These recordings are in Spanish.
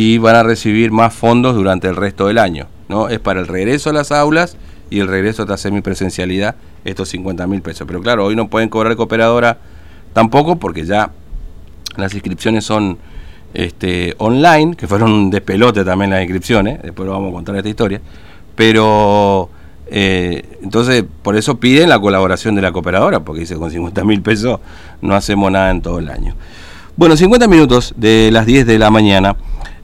y van a recibir más fondos durante el resto del año. ¿no? Es para el regreso a las aulas y el regreso a esta semipresencialidad, estos 50 mil pesos. Pero claro, hoy no pueden cobrar cooperadora tampoco porque ya las inscripciones son este, online, que fueron un despelote también las inscripciones, después lo vamos a contar esta historia, pero eh, entonces por eso piden la colaboración de la cooperadora, porque dice con 50 mil pesos no hacemos nada en todo el año. Bueno, 50 minutos de las 10 de la mañana.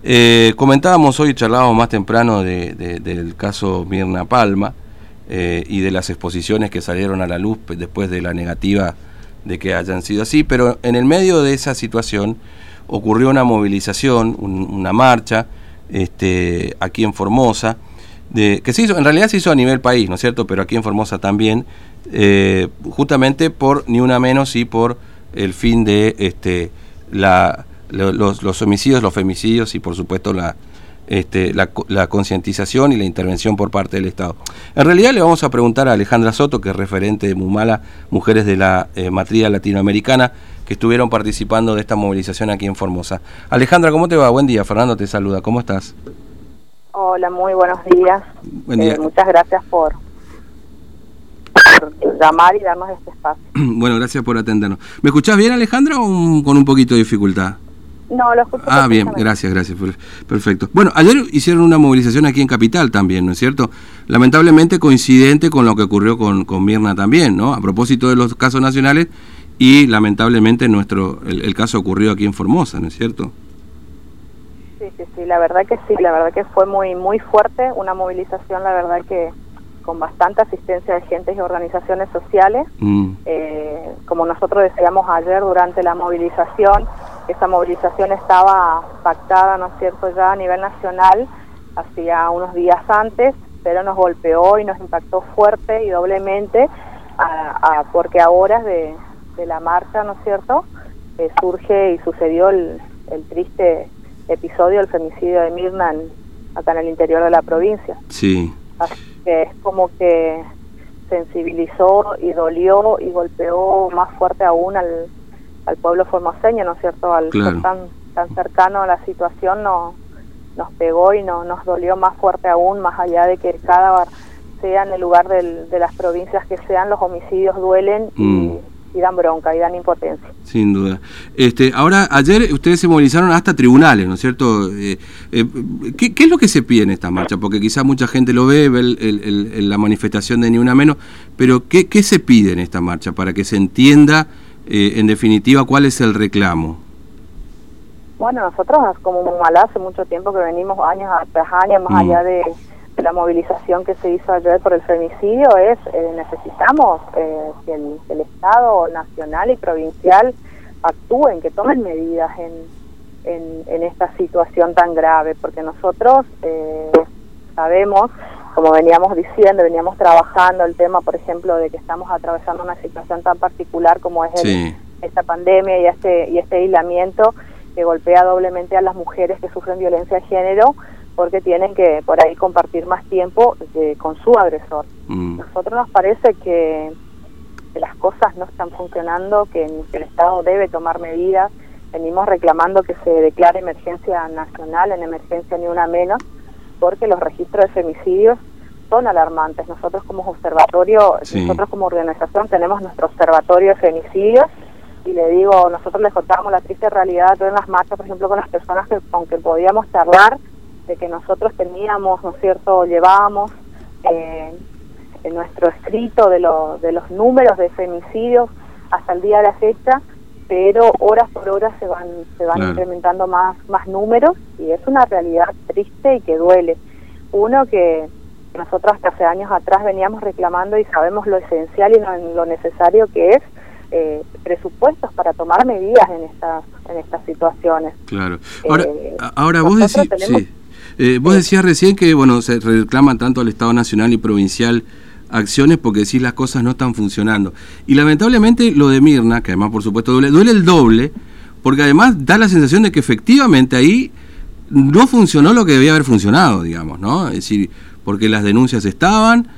Eh, comentábamos hoy, charlábamos más temprano del caso Mirna Palma eh, y de las exposiciones que salieron a la luz después de la negativa de que hayan sido así, pero en el medio de esa situación ocurrió una movilización, una marcha este, aquí en Formosa, de, que se hizo, en realidad se hizo a nivel país, ¿no es cierto? Pero aquí en Formosa también, eh, justamente por ni una menos y por el fin de este, la los, homicidios, los femicidios y por supuesto la, este, la, concientización y la intervención por parte del Estado. En realidad le vamos a preguntar a Alejandra Soto, que es referente de Mumala, Mujeres de la eh, Matriz Latinoamericana, que estuvieron participando de esta movilización aquí en Formosa. Alejandra, ¿cómo te va? Buen día, Fernando te saluda, ¿cómo estás? Hola, muy buenos días. Eh, muchas gracias por, llamar y darnos este espacio. bueno, gracias por atendernos. ¿Me escuchás bien, Alejandra, o con un poquito de dificultad? No, lo escucho. Ah, bien, gracias, gracias. Perfecto. Bueno, ayer hicieron una movilización aquí en Capital también, ¿no es cierto? Lamentablemente coincidente con lo que ocurrió con, con Mirna también, ¿no? A propósito de los casos nacionales y lamentablemente nuestro el, caso ocurrió aquí en Formosa, ¿no es cierto? Sí, sí, sí, la verdad que sí, la verdad que fue muy, muy fuerte, una movilización, la verdad que con bastante asistencia de gentes y organizaciones sociales. Mm. Eh, como nosotros decíamos ayer durante la movilización, esa movilización estaba pactada, ¿no es cierto?, ya a nivel nacional hacía unos días antes, pero nos golpeó y nos impactó fuerte y doblemente porque a horas de, la marcha, ¿no es cierto?, eh, surge y sucedió el, triste episodio del femicidio de Mirna acá en el interior de la provincia. Sí que es como que sensibilizó y dolió y golpeó más fuerte aún al, al pueblo formoseño, ¿no es cierto? Al ser tan, tan cercano a la situación no, nos pegó y no, nos dolió más fuerte aún, más allá de que cada sea en el lugar del, de las provincias que sean, los homicidios duelen y mm y dan bronca y dan impotencia. Sin duda. Este, ahora, ayer ustedes se movilizaron hasta tribunales, ¿no es cierto? Eh, eh, ¿qué, es lo que se pide en esta marcha? Porque quizá mucha gente lo ve, ve la manifestación de Ni Una Menos, pero ¿qué, ¿qué, se pide en esta marcha para que se entienda, eh, en definitiva, cuál es el reclamo? Bueno, nosotros como Mumalá hace mucho tiempo que venimos años tras años, más mm. allá de la movilización que se hizo ayer por el femicidio es eh, necesitamos eh, que, el, Estado nacional y provincial actúen, que tomen medidas en, en, esta situación tan grave, porque nosotros eh, sabemos, como veníamos diciendo, veníamos trabajando el tema, por ejemplo, de que estamos atravesando una situación tan particular como es esta pandemia y este, y este aislamiento que golpea doblemente a las mujeres que sufren violencia de género, porque tienen que por ahí compartir más tiempo eh, con su agresor. Mm. Nosotros nos parece que, las cosas no están funcionando, que, el Estado debe tomar medidas. Venimos reclamando que se declare emergencia nacional, en emergencia ni una menos, porque los registros de femicidios son alarmantes. Nosotros como observatorio, nosotros como organización tenemos nuestro observatorio de femicidios y le digo, nosotros les contábamos la triste realidad en las marchas, por ejemplo, con las personas que, con que podíamos charlar, de que nosotros teníamos, ¿no es cierto?, llevábamos eh, en nuestro escrito de, de los números de femicidios hasta el día de la fecha, pero horas por horas se van se van incrementando más más números y es una realidad triste y que duele. Uno que nosotros hasta hace años atrás veníamos reclamando y sabemos lo esencial y lo, necesario que es eh, presupuestos para tomar medidas en estas en estas situaciones. Claro. Ahora, eh, ahora vos decís, sí. Eh, vos decías recién que bueno se reclaman tanto al Estado Nacional y Provincial acciones porque decís las cosas no están funcionando. Y lamentablemente lo de Mirna, que además por supuesto duele, duele el doble, porque además da la sensación de que efectivamente ahí no funcionó lo que debía haber funcionado, digamos, ¿no? Es decir, porque las denuncias estaban,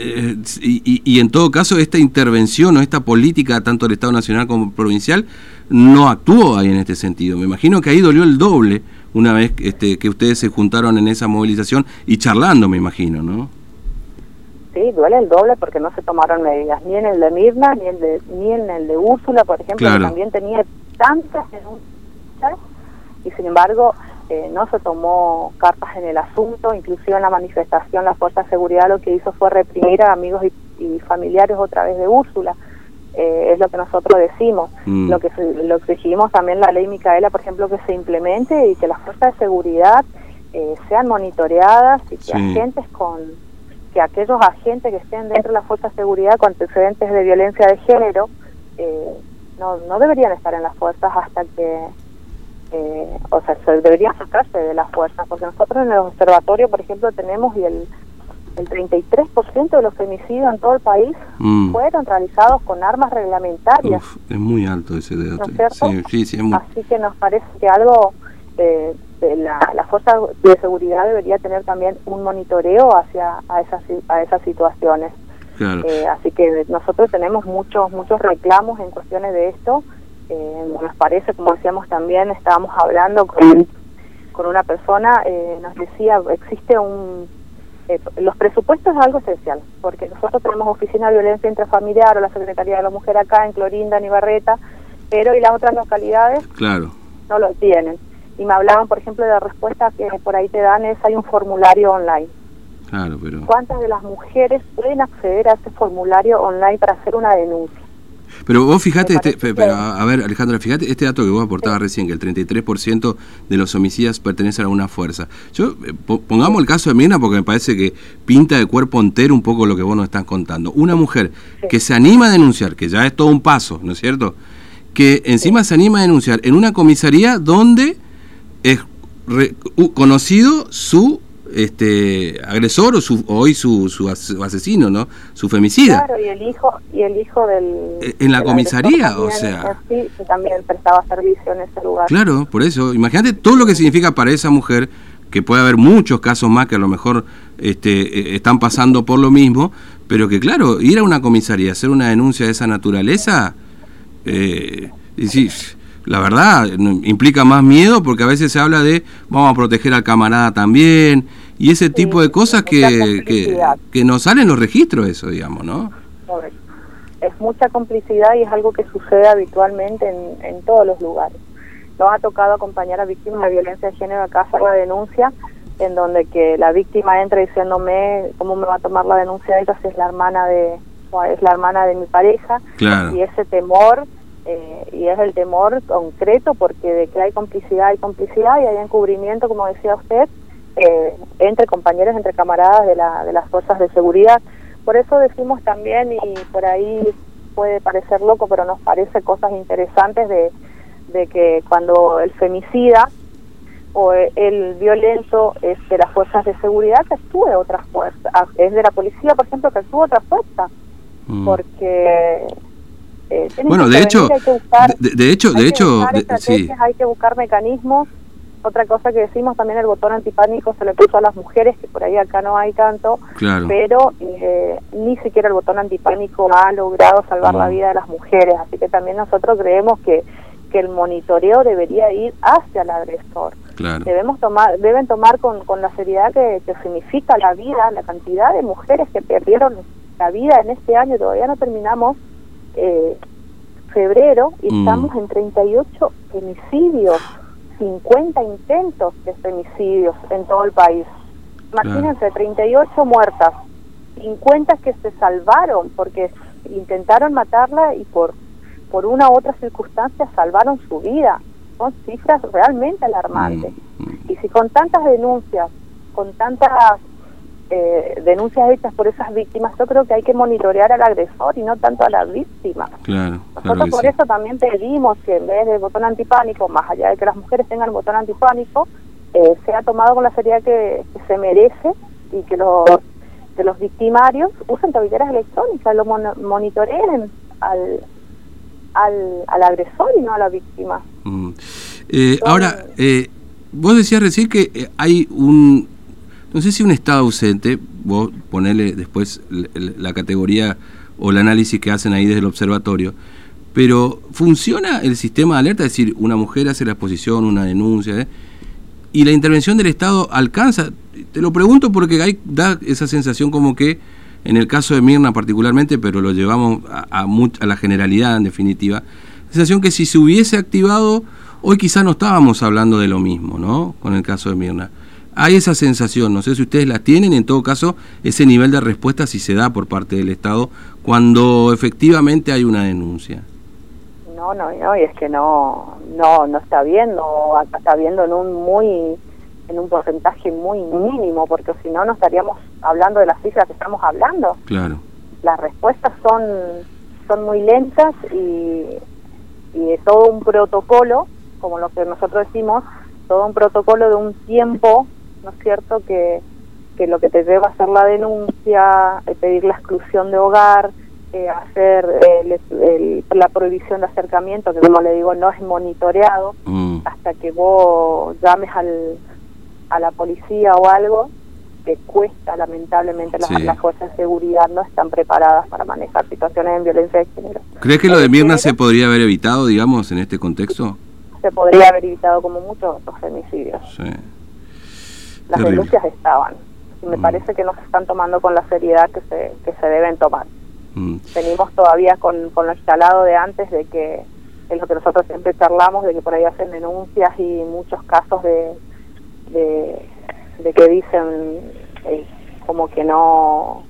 eh, y, en todo caso esta intervención o esta política, tanto del Estado Nacional como provincial, no actuó ahí en este sentido. Me imagino que ahí dolió el doble una vez este, que ustedes se juntaron en esa movilización y charlando, me imagino, ¿no? Sí, duele el doble porque no se tomaron medidas, ni en el de Mirna, ni, el de, ni en el de Úrsula, por ejemplo, que también tenía tantas denuncias, y sin embargo eh, no se tomó cartas en el asunto, inclusive en la manifestación la Fuerza de Seguridad lo que hizo fue reprimir a amigos y, familiares otra vez de Úrsula. Eh, es lo que nosotros decimos. Mm. Lo que lo exigimos también la ley Micaela, por ejemplo, que se implemente y que las fuerzas de seguridad eh, sean monitoreadas y que agentes con que aquellos agentes que estén dentro de las fuerzas de seguridad con antecedentes de violencia de género no, no deberían estar en las fuerzas hasta que eh, o sea, se debería sacarse de las fuerzas, porque nosotros en el observatorio, por ejemplo, tenemos y el, el 33% de los femicidios en todo el país mm. fueron realizados con armas reglamentarias. es muy alto ese dato. Sí, sí, Así que nos parece que algo eh, la, la fuerza de seguridad debería tener también un monitoreo hacia a esas, a esas situaciones. Eh, así que nosotros tenemos muchos muchos reclamos en cuestiones de esto eh, nos parece, como decíamos también, estábamos hablando con, con una persona, eh, nos decía, existe un... Eh, los presupuestos es algo esencial, porque nosotros tenemos oficina de violencia intrafamiliar o la Secretaría de la Mujer acá en Clorinda, en Ibarreta, pero y las otras localidades claro. no lo tienen. Y me hablaban, por ejemplo, de la respuesta que por ahí te dan es, hay un formulario online. Claro, pero... ¿Cuántas de las mujeres pueden acceder a ese formulario online para hacer una denuncia? Pero vos fijate, este, pero, a ver Alejandra, fíjate este dato que vos aportabas recién, que el 33% de los homicidios pertenecen a una fuerza. Yo eh, Pongamos el caso de Mirna porque me parece que pinta de cuerpo entero un poco lo que vos nos estás contando. Una mujer que se anima a denunciar, que ya es todo un paso, ¿no es cierto? Que encima se anima a denunciar en una comisaría donde es conocido su este agresor o su hoy su, su, asesino no su femicida. Claro y el hijo y el hijo del eh, en la comisaría o sea. sí, también prestaba servicio en ese lugar. Claro por eso. Imagínate todo lo que significa para esa mujer que puede haber muchos casos más que a lo mejor este, eh, están pasando por lo mismo pero que claro ir a una comisaría hacer una denuncia de esa naturaleza eh, y sí, la verdad implica más miedo porque a veces se habla de vamos a proteger al camarada también y ese tipo de cosas que, que, que no salen los registros eso, digamos, ¿no? Es mucha complicidad y es algo que sucede habitualmente en, en todos los lugares. Nos ha tocado acompañar a víctimas de violencia de género acá hacer la denuncia, en donde que la víctima entra diciéndome cómo me va a tomar la denuncia de ella si es la hermana de es la hermana de mi pareja y ese temor eh, y es el temor concreto porque de que hay complicidad hay complicidad y hay encubrimiento como decía usted eh, entre compañeros, entre camaradas de, la, de las fuerzas de seguridad. Por eso decimos también, y por ahí puede parecer loco, pero nos parece cosas interesantes de, de que cuando el femicida o el violento es de las fuerzas de seguridad, que actúe otra fuerza. Ah, es de la policía, por ejemplo, que actúe otra fuerza. Mm. Porque... Eh, bueno, de hecho, de, hecho, de hecho, sí. hay que buscar mecanismos. Otra cosa que decimos también el botón antipánico se le puso a las mujeres, que por ahí acá no hay tanto, pero eh, ni siquiera el botón antipánico ha logrado salvar la vida de las mujeres, así que también nosotros creemos que, que el monitoreo debería ir hacia el agresor. Debemos tomar, deben tomar con, con la seriedad que, significa la vida, la cantidad de mujeres que perdieron la vida en este año, todavía no terminamos eh, febrero y mm. estamos en 38 femicidios 50 intentos de femicidios en todo el país. Imagínense, 38 muertas, 50 que se salvaron porque intentaron matarla y por, por una u otra circunstancia salvaron su vida. Son cifras realmente alarmantes. Mm, mm. Y si con tantas denuncias, con tantas eh, denuncias hechas por esas víctimas, yo creo que hay que monitorear al agresor y no tanto a la víctima. Claro, Nosotros por eso también pedimos que en vez del botón antipánico, más allá de que las mujeres tengan el botón antipánico, eh, sea tomado con la seriedad que, se merece y que los, que los victimarios usen tobilleras electrónicas, lo monitoreen al, al, al, agresor y no a la víctima. Mm. Eh, ahora, vos decías recién que hay un no sé si un estado ausente, vos ponele después la categoría o el análisis que hacen ahí desde el observatorio, pero ¿funciona el sistema de alerta? Es decir, una mujer hace la exposición, una denuncia, ¿eh? y la intervención del Estado alcanza. Te lo pregunto porque hay, da esa sensación como que en el caso de Mirna particularmente, pero lo llevamos a, a, la generalidad en definitiva, sensación que si se hubiese activado, hoy quizá no estábamos hablando de lo mismo, ¿no? Con el caso de Mirna. Hay esa sensación, no sé si ustedes la tienen, en todo caso, ese nivel de respuesta si se da por parte del Estado cuando efectivamente hay una denuncia. No, no, no, y es que no, no, no está viendo, está viendo en un muy en un porcentaje muy mínimo, porque si no, no estaríamos hablando de las cifras que estamos hablando. Claro. Las respuestas son, son muy lentas y, y de todo un protocolo, como lo que nosotros decimos, todo un protocolo de un tiempo, ¿no es cierto?, que, que lo que te lleva a hacer la denuncia, eh, pedir la exclusión de hogar, eh, hacer la prohibición de acercamiento, que como le digo, no es monitoreado, mm. hasta que vos llames al a la policía o algo, que cuesta, lamentablemente, las, fuerzas de seguridad no están preparadas para manejar situaciones de violencia de género. ¿Crees que lo de Mirna se podría haber evitado, digamos, en este contexto? Se podría haber evitado como muchos otros femicidios. Las denuncias estaban. Y me mm. parece que no se están tomando con la seriedad que se, que se deben tomar. Mm. Venimos todavía con, con lo instalado de antes de que es lo que nosotros siempre charlamos, de que por ahí hacen denuncias y muchos casos de de, que dicen eh, como que no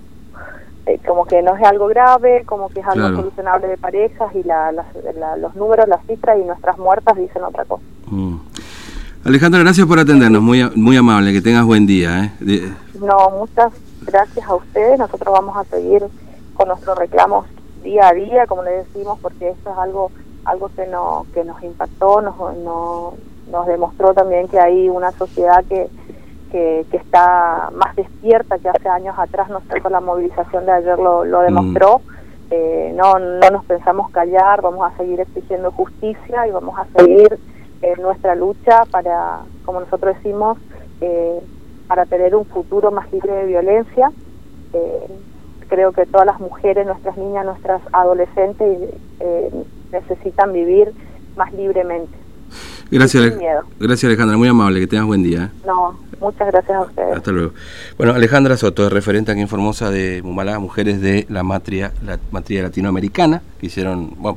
eh, como que no es algo grave, como que es algo solucionable de parejas y la, los números, las cifras y nuestras muertas dicen otra cosa. Mm. Alejandra, gracias por atendernos, muy, muy amable, que tengas buen día. ¿eh? No, muchas gracias a ustedes, nosotros vamos a seguir con nuestros reclamos día a día, como le decimos, porque esto es algo algo que, no, que nos impactó, nos, no, nos demostró también que hay una sociedad que, que, está más despierta que hace años atrás, no sé, con la movilización de ayer lo, lo mm. demostró. Eh, no, no nos pensamos callar, vamos a seguir exigiendo justicia y vamos a seguir en nuestra lucha para, como nosotros decimos, eh, para tener un futuro más libre de violencia. Eh, creo que todas las mujeres, nuestras niñas, nuestras adolescentes necesitan vivir más libremente. Gracias, gracias Alejandra, muy amable, que tengas buen día. ¿eh? No, muchas gracias a ustedes. Hasta luego. Bueno, Alejandra Soto es referente aquí en Formosa de Mumalá, mujeres de la matria, la matria latinoamericana, que hicieron, bueno,